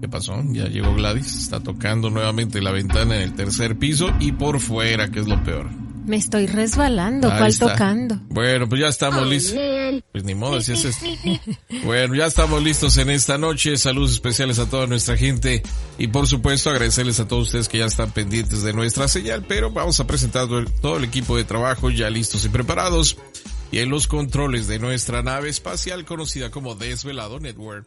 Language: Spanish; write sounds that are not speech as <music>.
¿Qué pasó? Ya llegó Gladys, está tocando nuevamente la ventana en el tercer piso y por fuera, que es lo peor. Me estoy resbalando, ¿cuál tocando? Bueno, pues ya estamos listos. Pues ni modo, si es <laughs> esto. Bueno, ya estamos listos en esta noche. Saludos especiales a toda nuestra gente y por supuesto agradecerles a todos ustedes que ya están pendientes de nuestra señal, pero vamos a presentar todo el equipo de trabajo ya listos y preparados y en los controles de nuestra nave espacial conocida como Desvelado Network.